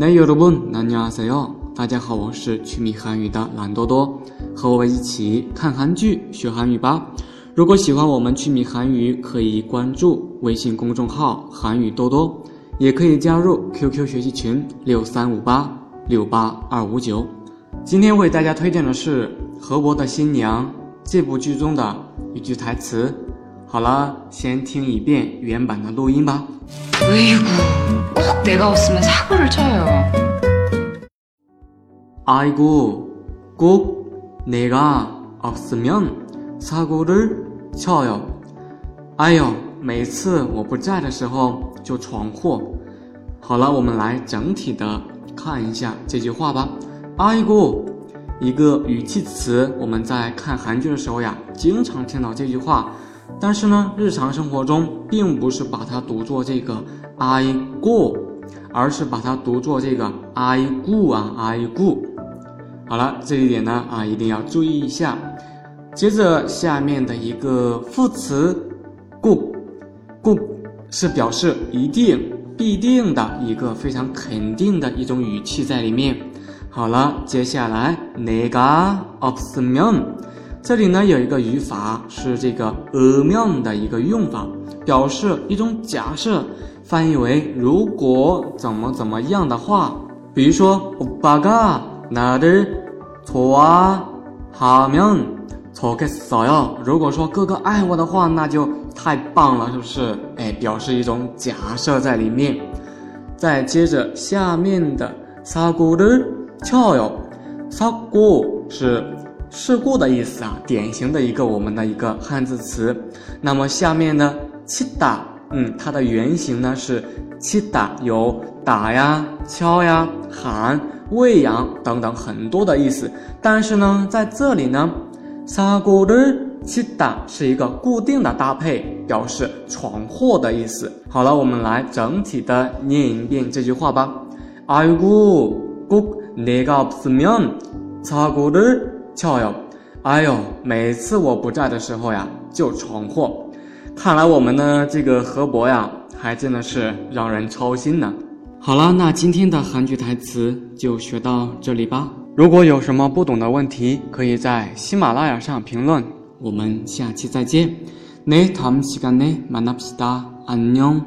네 여러분 안녕하세요. 大家好，我是趣米韩语的懒多多，和我一起看韩剧学韩语吧。如果喜欢我们趣米韩语，可以关注微信公众号“韩语多多”，也可以加入 QQ 学习群六三五八六八二五九。今天为大家推荐的是《河伯的新娘》这部剧中的一句台词。 好了，先听一遍原版的录音吧。으이구꼭내가없으면사고를쳐요 아이고, 꼭 내가 없으면 사고를 쳐요. 哎呦，每次我不在的时候就闯祸。好了，我们来整体的看一下这句话吧。아이 고， 一个语气词，我们在看韩剧的时候呀，经常听到这句话。 但是呢，日常生活中并不是把它读作这个 I go 而是把它读作这个 I go 啊 I go 好了，这一点呢啊一定要注意一下，接着下面的一个副词 go go 是表示一定必定的一个非常肯定的一种语气在里面。好了，接下来，Nega of the Moon。这里呢有一个语法是这个呃面的一个用法，表示一种假设，翻译为如果怎么怎么样的话，比如说오빠가나를좋아하면좋겠어 요。 如果说哥哥爱我的话，那就太棒了，是不是？哎，表示一种假设在里面。再接着下面的사고를쳐 요， 사고是。 事故的意思啊，典型的一个我们的一个汉字词。那么下面呢，치다嗯，它的原型呢是치다有打呀、敲呀、喊、喂养等等很多的意思。但是呢，在这里呢，사고를치다是一个固定的搭配，表示闯祸的意思。好了，我们来整体的念一遍这句话吧。아이고꼭내가없으면사고를 翘哟，哎呦，每次我不在的时候呀，就闯祸。看来我们的这个河伯呀，还真的是让人操心呢。好了，那今天的韩剧台词就学到这里吧。如果有什么不懂的问题，可以在喜马拉雅上评论。我们下期再见。네다음시간에만납시다안녕